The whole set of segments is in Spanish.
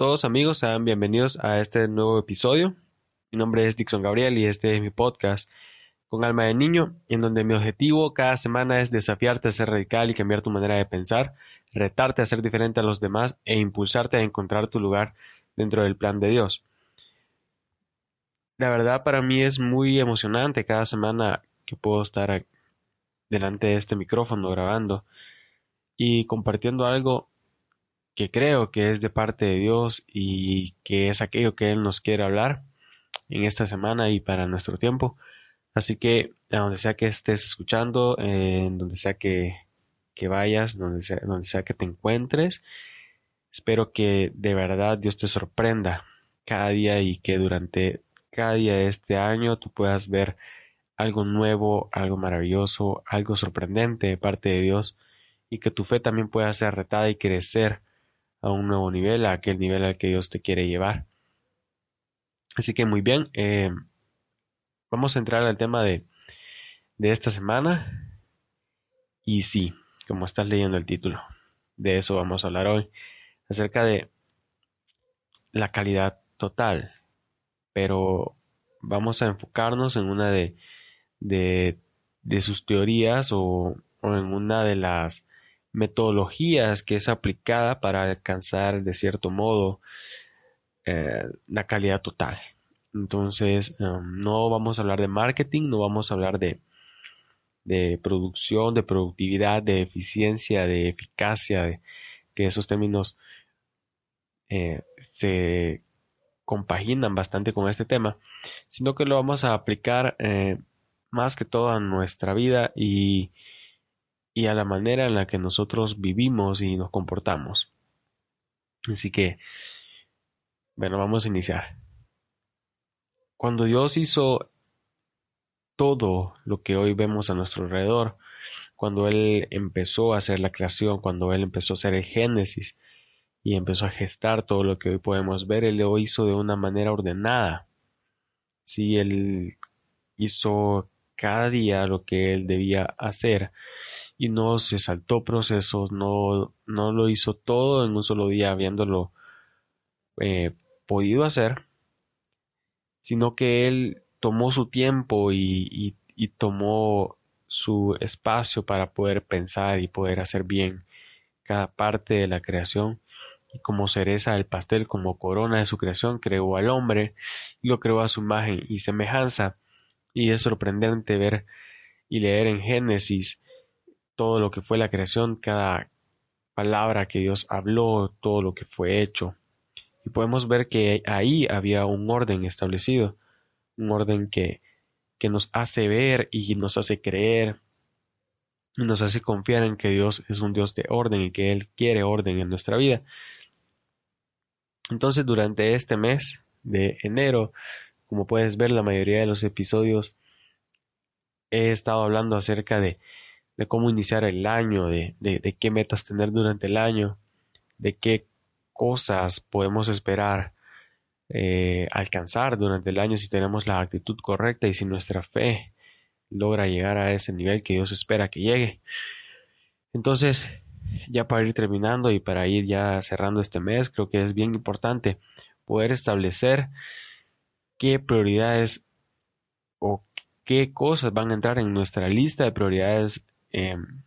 Todos amigos, sean bienvenidos a este nuevo episodio. Mi nombre es Dixon Gabriel y este es mi podcast con alma de niño, en donde mi objetivo cada semana es desafiarte a ser radical y cambiar tu manera de pensar, retarte a ser diferente a los demás e impulsarte a encontrar tu lugar dentro del plan de Dios. La verdad para mí es muy emocionante cada semana que puedo estar delante de este micrófono grabando y compartiendo algo que creo que es de parte de Dios y que es aquello que Él nos quiere hablar en esta semana y para nuestro tiempo. Así que a donde sea que estés escuchando, en donde sea que, que vayas, donde sea, donde sea que te encuentres, espero que de verdad Dios te sorprenda cada día y que durante cada día de este año tú puedas ver algo nuevo, algo maravilloso, algo sorprendente de parte de Dios y que tu fe también pueda ser retada y crecer a un nuevo nivel, a aquel nivel al que Dios te quiere llevar. Así que muy bien, eh, vamos a entrar al tema de, de esta semana. Y sí, como estás leyendo el título, de eso vamos a hablar hoy, acerca de la calidad total. Pero vamos a enfocarnos en una de, de, de sus teorías o, o en una de las metodologías que es aplicada para alcanzar de cierto modo eh, la calidad total. Entonces, um, no vamos a hablar de marketing, no vamos a hablar de, de producción, de productividad, de eficiencia, de eficacia, de, que esos términos eh, se compaginan bastante con este tema, sino que lo vamos a aplicar eh, más que todo a nuestra vida y y a la manera en la que nosotros vivimos y nos comportamos. Así que, bueno, vamos a iniciar. Cuando Dios hizo todo lo que hoy vemos a nuestro alrededor, cuando Él empezó a hacer la creación, cuando Él empezó a hacer el Génesis y empezó a gestar todo lo que hoy podemos ver, Él lo hizo de una manera ordenada. Sí, Él hizo cada día lo que Él debía hacer y no se saltó procesos, no, no lo hizo todo en un solo día habiéndolo eh, podido hacer, sino que él tomó su tiempo y, y tomó su espacio para poder pensar y poder hacer bien cada parte de la creación y como cereza del pastel, como corona de su creación, creó al hombre y lo creó a su imagen y semejanza. Y es sorprendente ver y leer en Génesis todo lo que fue la creación, cada palabra que Dios habló, todo lo que fue hecho. Y podemos ver que ahí había un orden establecido, un orden que, que nos hace ver y nos hace creer y nos hace confiar en que Dios es un Dios de orden y que Él quiere orden en nuestra vida. Entonces durante este mes de enero, como puedes ver la mayoría de los episodios, he estado hablando acerca de de cómo iniciar el año, de, de, qué metas tener durante el año, de qué cosas podemos esperar eh, alcanzar durante el año si tenemos la actitud correcta y si nuestra fe logra llegar a ese nivel que Dios espera que llegue. Entonces, ya para ir terminando y para ir ya cerrando este mes, creo que es bien importante poder establecer qué prioridades o qué cosas van a entrar en nuestra lista de prioridades Em,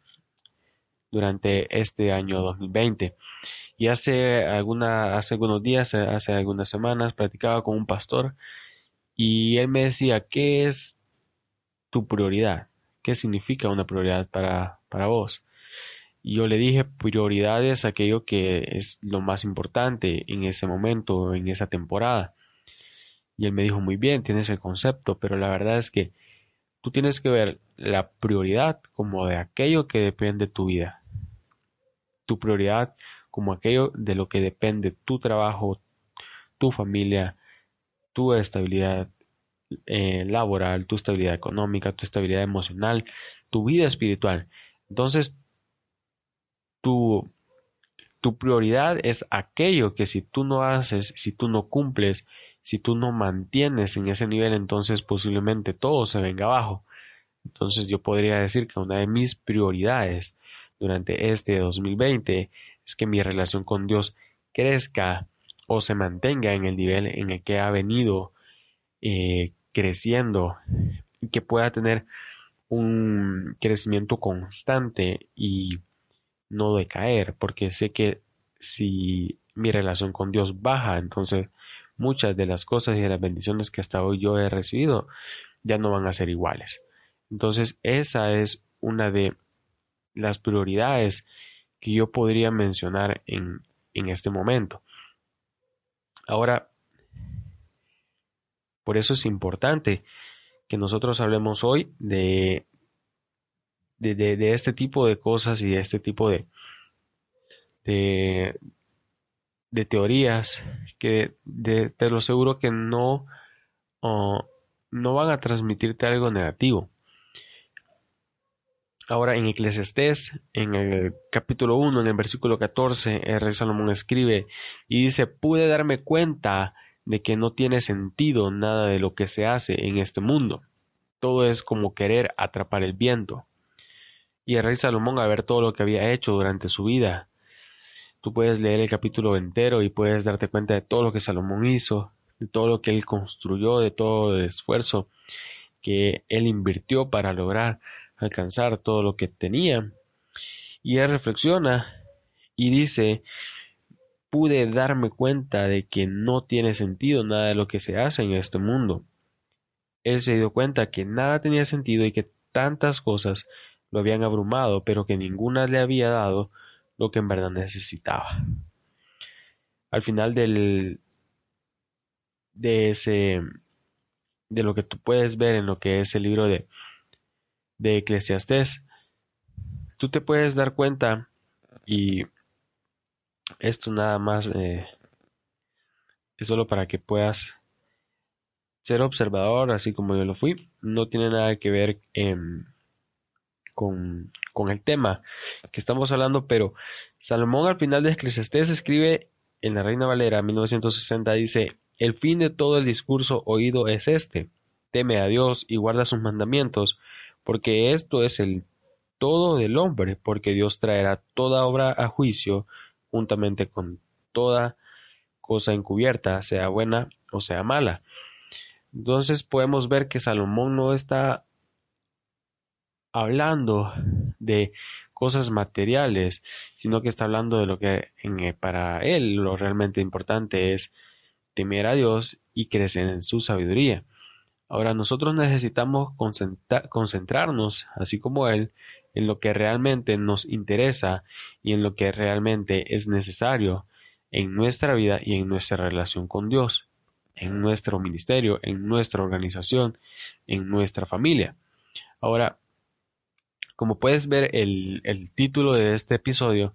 durante este año 2020. Y hace, alguna, hace algunos días, hace algunas semanas, platicaba con un pastor y él me decía, ¿qué es tu prioridad? ¿Qué significa una prioridad para, para vos? Y yo le dije, prioridad es aquello que es lo más importante en ese momento, en esa temporada. Y él me dijo, muy bien, tienes el concepto, pero la verdad es que Tú tienes que ver la prioridad como de aquello que depende de tu vida. Tu prioridad como aquello de lo que depende tu trabajo, tu familia, tu estabilidad eh, laboral, tu estabilidad económica, tu estabilidad emocional, tu vida espiritual. Entonces, tu, tu prioridad es aquello que si tú no haces, si tú no cumples, si tú no mantienes en ese nivel, entonces posiblemente todo se venga abajo. Entonces yo podría decir que una de mis prioridades durante este 2020 es que mi relación con Dios crezca o se mantenga en el nivel en el que ha venido eh, creciendo y que pueda tener un crecimiento constante y no decaer, porque sé que si mi relación con Dios baja, entonces muchas de las cosas y de las bendiciones que hasta hoy yo he recibido ya no van a ser iguales. Entonces esa es una de las prioridades que yo podría mencionar en, en este momento. Ahora, por eso es importante que nosotros hablemos hoy de, de, este tipo de cosas y de este tipo de, de, de teorías que te lo seguro que no, no van a transmitirte algo negativo. Ahora en Eclesiastés, en el capítulo 1, en el versículo 14, el rey Salomón escribe y dice, pude darme cuenta de que no tiene sentido nada de lo que se hace en este mundo. Todo es como querer atrapar el viento. Y el rey Salomón a ver todo lo que había hecho durante su vida. Tú puedes leer el capítulo entero y puedes darte cuenta de todo lo que Salomón hizo, de todo lo que él construyó, de todo el esfuerzo que él invirtió para lograr alcanzar todo lo que tenía. Y él reflexiona y dice, pude darme cuenta de que no tiene sentido nada de lo que se hace en este mundo. Él se dio cuenta que nada tenía sentido y que tantas cosas lo habían abrumado, pero que ninguna le había dado lo que en verdad necesitaba. Al final del de ese de lo que tú puedes ver en lo que es el libro de de Eclesiastés, tú te puedes dar cuenta y esto nada más eh, es solo para que puedas ser observador, así como yo lo fui. No tiene nada que ver em, con, con, el tema que estamos hablando, pero Salomón al final de Eclesiastés escribe en la Reina Valera 1960, dice, el fin de todo el discurso oído es este, teme a Dios y guarda sus mandamientos, porque esto es el todo del hombre, porque Dios traerá toda obra a juicio juntamente con toda cosa encubierta, sea buena o sea mala. Entonces podemos ver que Salomón no está hablando de cosas materiales, sino que está hablando de lo que para él lo realmente importante es temer a Dios y crecer en su sabiduría. Ahora nosotros necesitamos concentrarnos, así como él, en lo que realmente nos interesa y en lo que realmente es necesario en nuestra vida y en nuestra relación con Dios, en nuestro ministerio, en nuestra organización, en nuestra familia. Ahora, como puedes ver, el, título de este episodio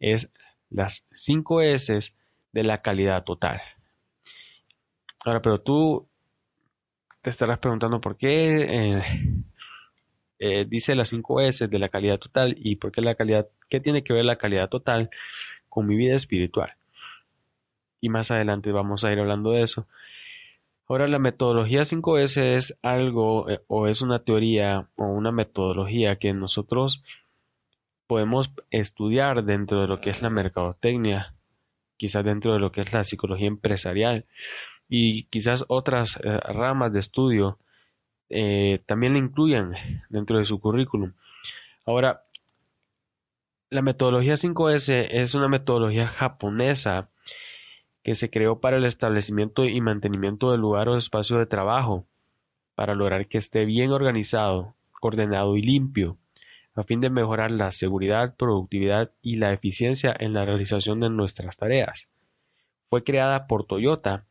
es las 5 S de la calidad total. Ahora, pero tú te estarás preguntando por qué eh, eh, dice las 5 S de la calidad total y por qué la calidad, qué tiene que ver la calidad total con mi vida espiritual. Y más adelante vamos a ir hablando de eso. Ahora la metodología 5S es algo eh, o es una teoría o una metodología que nosotros podemos estudiar dentro de lo que es la mercadotecnia, quizás dentro de lo que es la psicología empresarial y quizás otras eh, ramas de estudio eh, también la incluyan dentro de su currículum. Ahora, la metodología 5S es una metodología japonesa que se creó para el establecimiento y mantenimiento del lugar o espacio de trabajo, para lograr que esté bien organizado, ordenado y limpio, a fin de mejorar la seguridad, productividad y la eficiencia en la realización de nuestras tareas. Fue creada por Toyota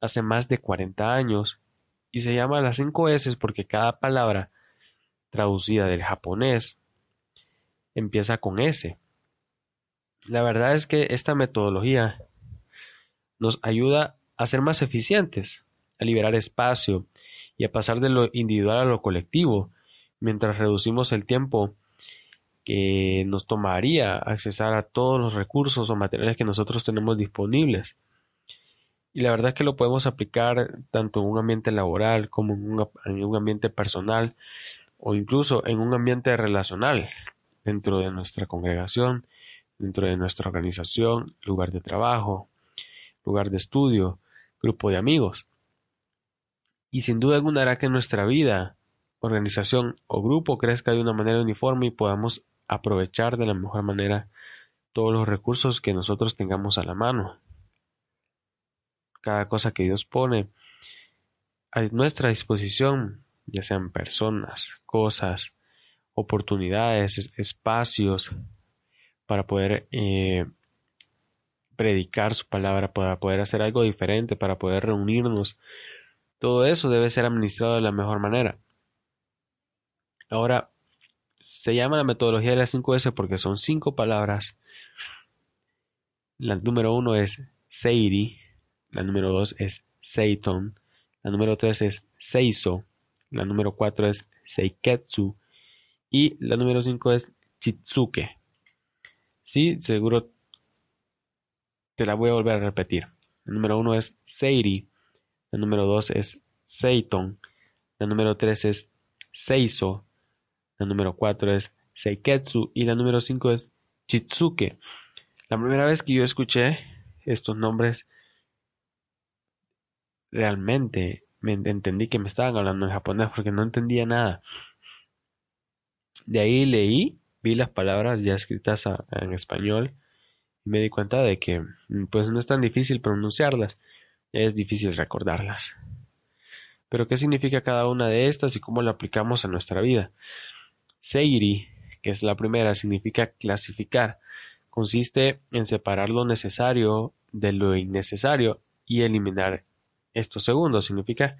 hace más de 40 años y se llama las 5 S porque cada palabra traducida del japonés empieza con S. La verdad es que esta metodología nos ayuda a ser más eficientes, a liberar espacio y a pasar de lo individual a lo colectivo, mientras reducimos el tiempo que nos tomaría accesar a todos los recursos o materiales que nosotros tenemos disponibles. Y la verdad es que lo podemos aplicar tanto en un ambiente laboral como en un, ambiente personal o incluso en un ambiente relacional dentro de nuestra congregación, dentro de nuestra organización, lugar de trabajo, lugar de estudio, grupo de amigos. Y sin duda alguna hará que nuestra vida, organización o grupo crezca de una manera uniforme y podamos aprovechar de la mejor manera todos los recursos que nosotros tengamos a la mano. Cada cosa que Dios pone a nuestra disposición, ya sean personas, cosas, oportunidades, espacios, para poder eh, predicar su palabra, para poder hacer algo diferente, para poder reunirnos. Todo eso debe ser administrado de la mejor manera. Ahora, se llama la metodología de las 5S porque son cinco palabras. La número uno es Seiri, la número dos es Seiton, la número tres es Seiso, la número cuatro es Seiketsu y la número cinco es Chitsuke. Sí, seguro te la voy a volver a repetir. La número uno es Seiri, la número dos es Seiton, la número tres es Seiso, la número cuatro es Seiketsu y la número cinco es Chitsuke. La primera vez que yo escuché estos nombres, realmente me entendí que me estaban hablando en japonés porque no entendía nada. De ahí leí, vi las palabras ya escritas en español me di cuenta de que pues no es tan difícil pronunciarlas, es difícil recordarlas. Pero ¿qué significa cada una de estas y cómo la aplicamos a nuestra vida? Seiri, que es la primera, significa clasificar. Consiste en separar lo necesario de lo innecesario y eliminar esto segundo. Significa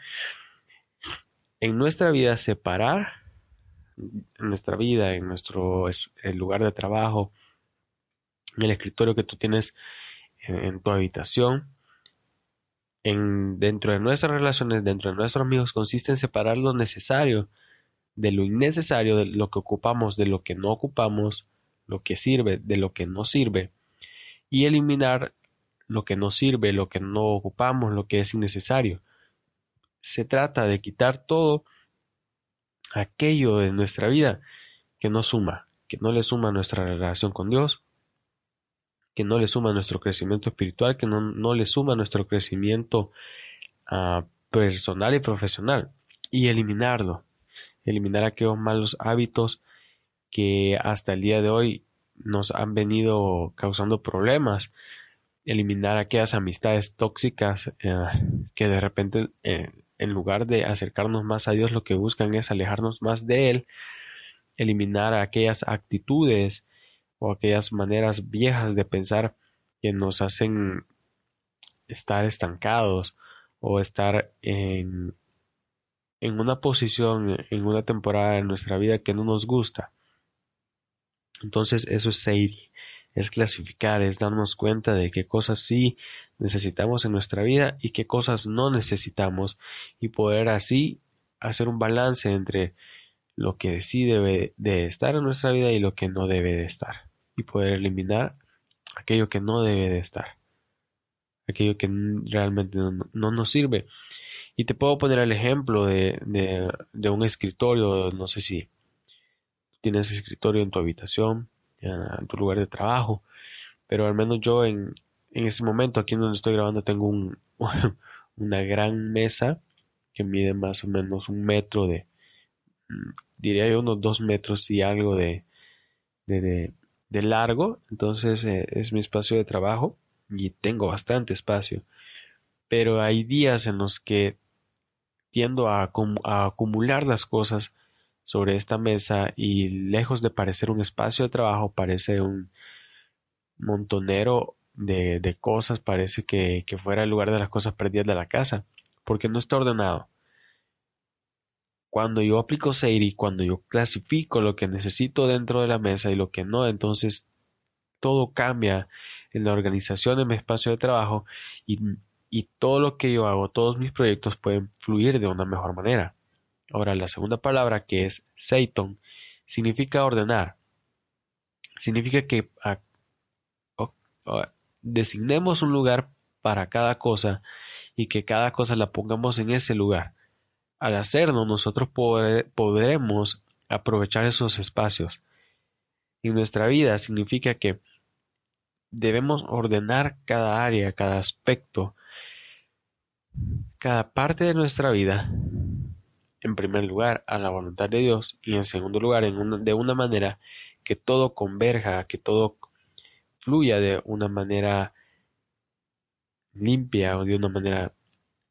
en nuestra vida separar, en nuestra vida, en nuestro el lugar de trabajo, el escritorio que tú tienes en, tu habitación, en, dentro de nuestras relaciones, dentro de nuestros amigos, consiste en separar lo necesario de lo innecesario, de lo que ocupamos, de lo que no ocupamos, lo que sirve, de lo que no sirve, y eliminar lo que no sirve, lo que no ocupamos, lo que es innecesario. Se trata de quitar todo aquello de nuestra vida que no suma, que no le suma nuestra relación con Dios, que no le suma nuestro crecimiento espiritual, que no, le suma nuestro crecimiento ah, personal y profesional, y eliminarlo. Eliminar aquellos malos hábitos que hasta el día de hoy nos han venido causando problemas, eliminar aquellas amistades tóxicas eh, que de repente eh, en lugar de acercarnos más a Dios lo que buscan es alejarnos más de Él, eliminar aquellas actitudes o aquellas maneras viejas de pensar que nos hacen estar estancados o estar en en una posición, en una temporada de nuestra vida que no nos gusta. Entonces eso es Seiri, es clasificar, es darnos cuenta de qué cosas sí necesitamos en nuestra vida y qué cosas no necesitamos y poder así hacer un balance entre lo que sí debe de estar en nuestra vida y lo que no debe de estar y poder eliminar aquello que no debe de estar aquello que realmente no nos sirve. Y te puedo poner el ejemplo de, de, un escritorio, no sé si tienes escritorio en tu habitación, en tu lugar de trabajo, pero al menos yo en, en este momento, aquí donde estoy grabando, tengo un, una gran mesa que mide más o menos un metro de, mm, diría yo unos dos metros y algo de, de, de, largo, entonces eh, es mi espacio de trabajo y tengo bastante espacio, pero hay días en los que tiendo a, acumular las cosas sobre esta mesa y lejos de parecer un espacio de trabajo parece un montonero de, cosas, parece que, fuera el lugar de las cosas perdidas de la casa, porque no está ordenado. Cuando yo aplico Seiri, cuando yo clasifico lo que necesito dentro de la mesa y lo que no, entonces todo cambia en la organización de mi espacio de trabajo y todo lo que yo hago, todos mis proyectos pueden fluir de una mejor manera. Ahora, la segunda palabra que es Seiton significa ordenar. Significa que designemos un lugar para cada cosa y que cada cosa la pongamos en ese lugar. Al hacerlo, nosotros podremos aprovechar esos espacios. En nuestra vida significa que debemos ordenar cada área, cada aspecto, cada parte de nuestra vida, en primer lugar, a la voluntad de Dios y en segundo lugar, de una manera que todo converja, que todo fluya de una manera limpia o de una manera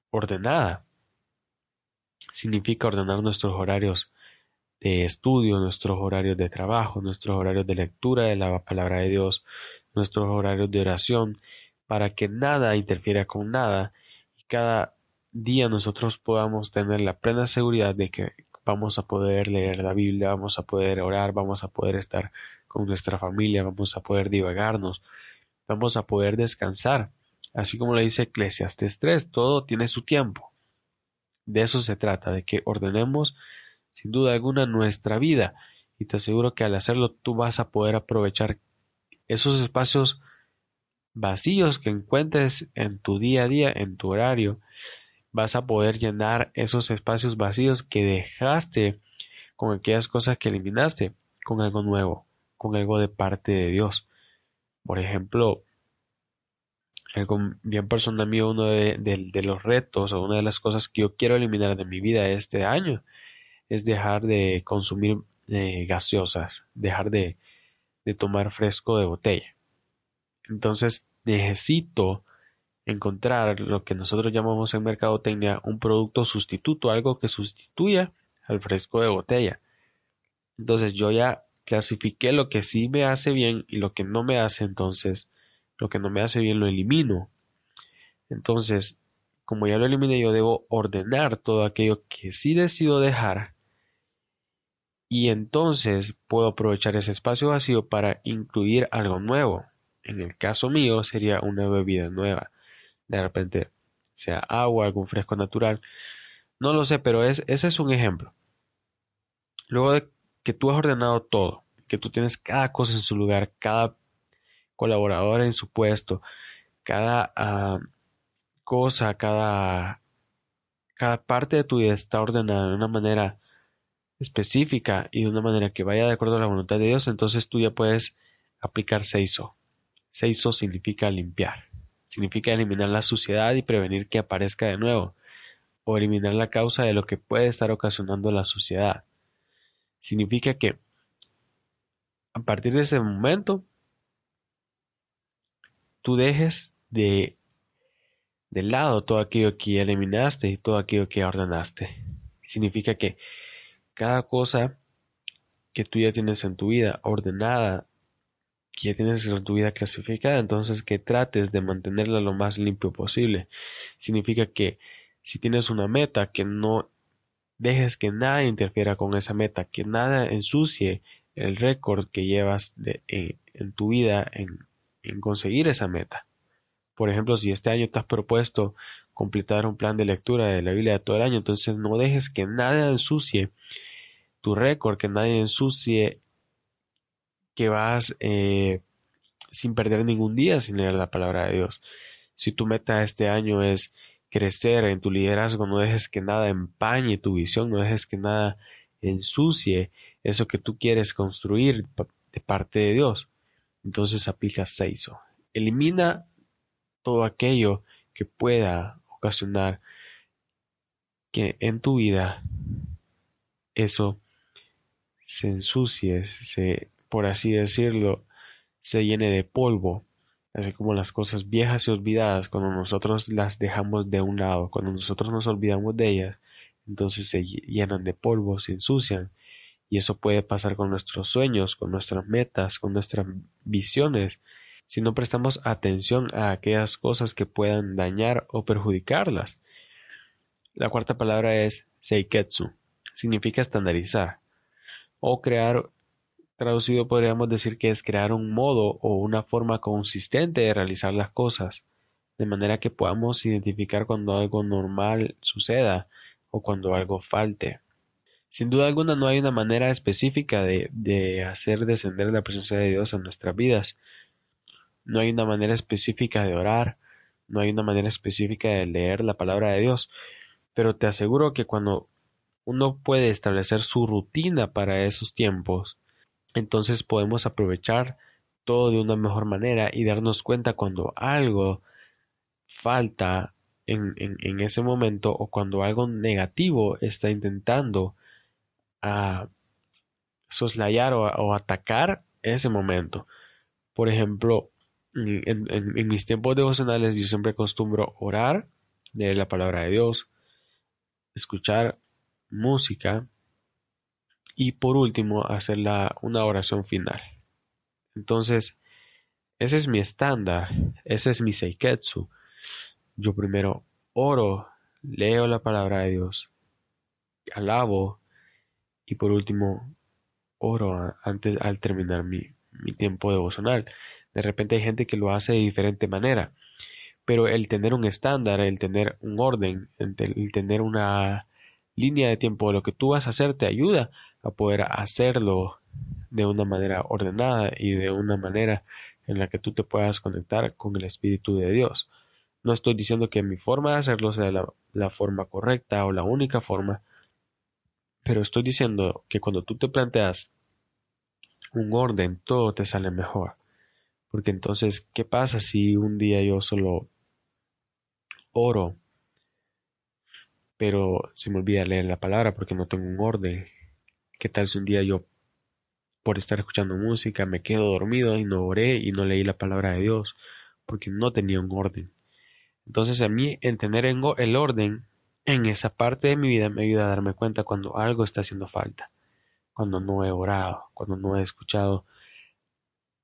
ordenada. Significa ordenar nuestros horarios de estudio, nuestros horarios de trabajo, nuestros horarios de lectura de la palabra de Dios, nuestros horarios de oración, para que nada interfiera con nada y cada día nosotros podamos tener la plena seguridad de que vamos a poder leer la Biblia, vamos a poder orar, vamos a poder estar con nuestra familia, vamos a poder divagarnos, vamos a poder descansar. Así como le dice Eclesiastes 3, todo tiene su tiempo. De eso se trata, de que ordenemos sin duda alguna nuestra vida y te aseguro que al hacerlo tú vas a poder aprovechar esos espacios vacíos que encuentres en tu día a día, en tu horario, vas a poder llenar esos espacios vacíos que dejaste con aquellas cosas que eliminaste, con algo nuevo, con algo de parte de Dios. Por ejemplo, algo bien personal mío, uno de, los retos o una de las cosas que yo quiero eliminar de mi vida este año es dejar de consumir eh, gaseosas, dejar de, de tomar fresco de botella. Entonces necesito encontrar lo que nosotros llamamos en mercadotecnia un producto sustituto, algo que sustituya al fresco de botella. Entonces yo ya clasifiqué lo que sí me hace bien y lo que no me hace, entonces lo que no me hace bien lo elimino. Entonces, como ya lo eliminé, yo debo ordenar todo aquello que sí decido dejar y entonces puedo aprovechar ese espacio vacío para incluir algo nuevo. En el caso mío sería una bebida nueva. De repente sea agua, algún fresco natural. No lo sé, pero es, ese es un ejemplo. Luego de que tú has ordenado todo, que tú tienes cada cosa en su lugar, cada colaborador en su puesto, cada ah, cosa, cada, cada parte de tu vida está ordenada de una manera específica y de una manera que vaya de acuerdo a la voluntad de Dios, entonces tú ya puedes aplicar seiso. Seiso significa limpiar, significa eliminar la suciedad y prevenir que aparezca de nuevo, o eliminar la causa de lo que puede estar ocasionando la suciedad. Significa que a partir de ese momento tú dejes de de lado todo aquello que eliminaste y todo aquello que ordenaste. Significa que cada cosa que tú ya tienes en tu vida ordenada, que ya tienes en tu vida clasificada, entonces que trates de mantenerla lo más limpio posible. Significa que si tienes una meta, que no dejes que nada interfiera con esa meta, que nada ensucie el récord que llevas de, eh, en, tu vida en, en conseguir esa meta. Por ejemplo, si este año te has propuesto completar un plan de lectura de la Biblia todo el año, entonces no dejes que nadie ensucie tu récord, que nadie ensucie que vas eh, sin perder ningún día sin leer la palabra de Dios. Si tu meta este año es crecer en tu liderazgo, no dejes que nada empañe tu visión, no dejes que nada ensucie eso que tú quieres construir de parte de Dios. Entonces aplica seiso. Elimina todo aquello que pueda ocasionar que en tu vida eso se ensucie, se, por así decirlo, se llene de polvo, así como las cosas viejas y olvidadas, cuando nosotros las dejamos de un lado, cuando nosotros nos olvidamos de ellas, entonces se llenan de polvo, se ensucian, y eso puede pasar con nuestros sueños, con nuestras metas, con nuestras visiones, si no prestamos atención a aquellas cosas que puedan dañar o perjudicarlas. La cuarta palabra es seiketsu, significa estandarizar o crear, traducido podríamos decir que es crear un modo o una forma consistente de realizar las cosas, de manera que podamos identificar cuando algo normal suceda o cuando algo falte. Sin duda alguna no hay una manera específica de, hacer descender la presencia de Dios en nuestras vidas, no hay una manera específica de orar, no hay una manera específica de leer la palabra de Dios, pero te aseguro que cuando uno puede establecer su rutina para esos tiempos, entonces podemos aprovechar todo de una mejor manera y darnos cuenta cuando algo falta en, en, ese momento o cuando algo negativo está intentando a soslayar o, atacar ese momento. Por ejemplo, en, en, mis tiempos devocionales yo siempre acostumbro orar, leer la palabra de Dios, escuchar música y por último hacer una oración final. Entonces, ese es mi estándar, ese es mi seiketsu. Yo primero oro, leo la palabra de Dios, alabo y por último oro antes al terminar mi, tiempo devocional. De repente hay gente que lo hace de diferente manera, pero el tener un estándar, el tener un orden, el tener una línea de tiempo de lo que tú vas a hacer te ayuda a poder hacerlo de una manera ordenada y de una manera en la que tú te puedas conectar con el Espíritu de Dios. No estoy diciendo que mi forma de hacerlo sea la, forma correcta o la única forma, pero estoy diciendo que cuando tú te planteas un orden, todo te sale mejor. Porque entonces, ¿qué pasa si un día yo solo oro, pero se me olvida leer la palabra porque no tengo un orden? ¿Qué tal si un día yo, por estar escuchando música, me quedo dormido y no oré y no leí la palabra de Dios porque no tenía un orden? Entonces a mí el tener el orden en esa parte de mi vida me ayuda a darme cuenta cuando algo está haciendo falta, cuando no he orado, cuando no he escuchado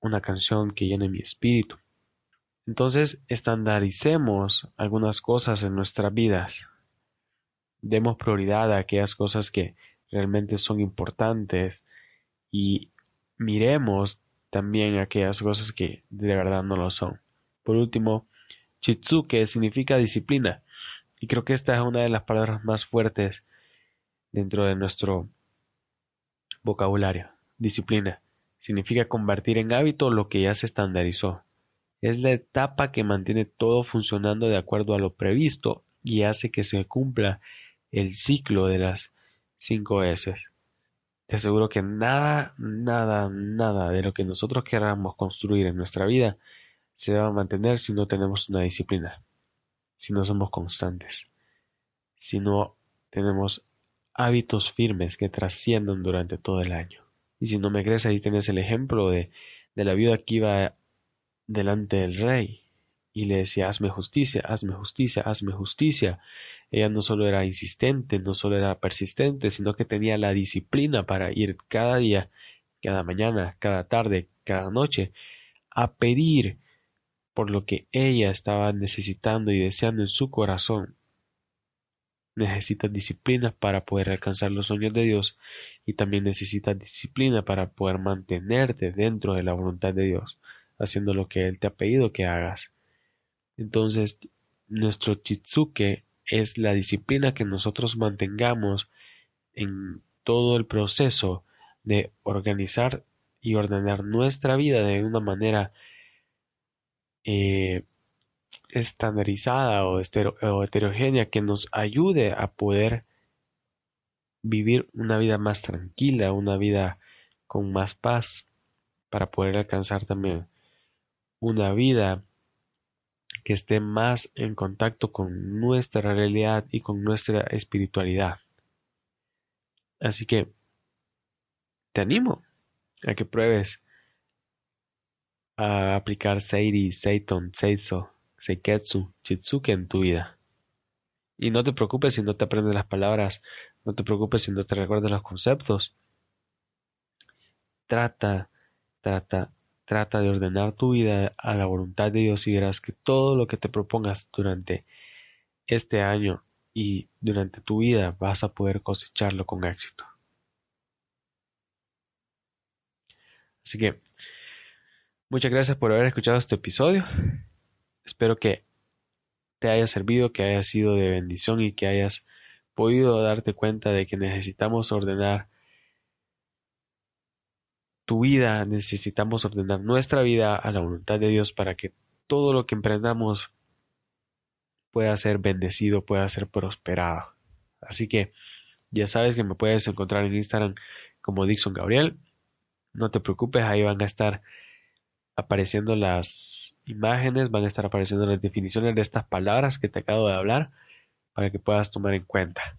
una canción que llene mi espíritu. Entonces estandaricemos algunas cosas en nuestras vidas. Demos prioridad a aquellas cosas que realmente son importantes y miremos también aquellas cosas que de verdad no lo son. Por último, Chitsuke significa disciplina y creo que esta es una de las palabras más fuertes dentro de nuestro vocabulario. Disciplina significa convertir en hábito lo que ya se estandarizó. Es la etapa que mantiene todo funcionando de acuerdo a lo previsto y hace que se cumpla el ciclo de las cinco S. Te aseguro que nada, nada, nada de lo que nosotros queramos construir en nuestra vida se va a mantener si no tenemos una disciplina, si no somos constantes, si no tenemos hábitos firmes que trasciendan durante todo el año. Y si no me crees, ahí tienes el ejemplo de, de la viuda que iba delante del rey y le decía, hazme justicia, hazme justicia, hazme justicia. Ella no solo era insistente, no solo era persistente, sino que tenía la disciplina para ir cada día, cada mañana, cada tarde, cada noche, a pedir por lo que ella estaba necesitando y deseando en su corazón. Necesitas disciplina para poder alcanzar los sueños de Dios y también necesitas disciplina para poder mantenerte dentro de la voluntad de Dios, haciendo lo que Él te ha pedido que hagas. Entonces, nuestro chitsuke es la disciplina que nosotros mantengamos en todo el proceso de organizar y ordenar nuestra vida de una manera eh, estandarizada o, o heterogénea que nos ayude a poder vivir una vida más tranquila, una vida con más paz, para poder alcanzar también una vida que esté más en contacto con nuestra realidad y con nuestra espiritualidad. Así que te animo a que pruebes a aplicar Seiri, Seiton, Seiso, Seiketsu, Chitsuke en tu vida. Y no te preocupes si no te aprendes las palabras, no te preocupes si no te recuerdas los conceptos. Trata, trata, trata de ordenar tu vida a la voluntad de Dios y verás que todo lo que te propongas durante este año y durante tu vida vas a poder cosecharlo con éxito. Así que Muchas gracias por haber escuchado este episodio. Espero que te haya servido, que haya sido de bendición y que hayas podido darte cuenta de que necesitamos ordenar tu vida, necesitamos ordenar nuestra vida a la voluntad de Dios para que todo lo que emprendamos pueda ser bendecido, pueda ser prosperado. Así que ya sabes que me puedes encontrar en Instagram como Dixon Gabriel. No te preocupes, ahí van a estar apareciendo las imágenes, van a estar apareciendo las definiciones de estas palabras que te acabo de hablar para que puedas tomar en cuenta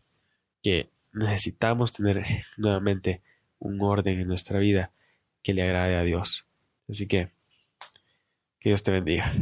que necesitamos tener nuevamente un orden en nuestra vida que le agrade a Dios. Así que, que Dios te bendiga.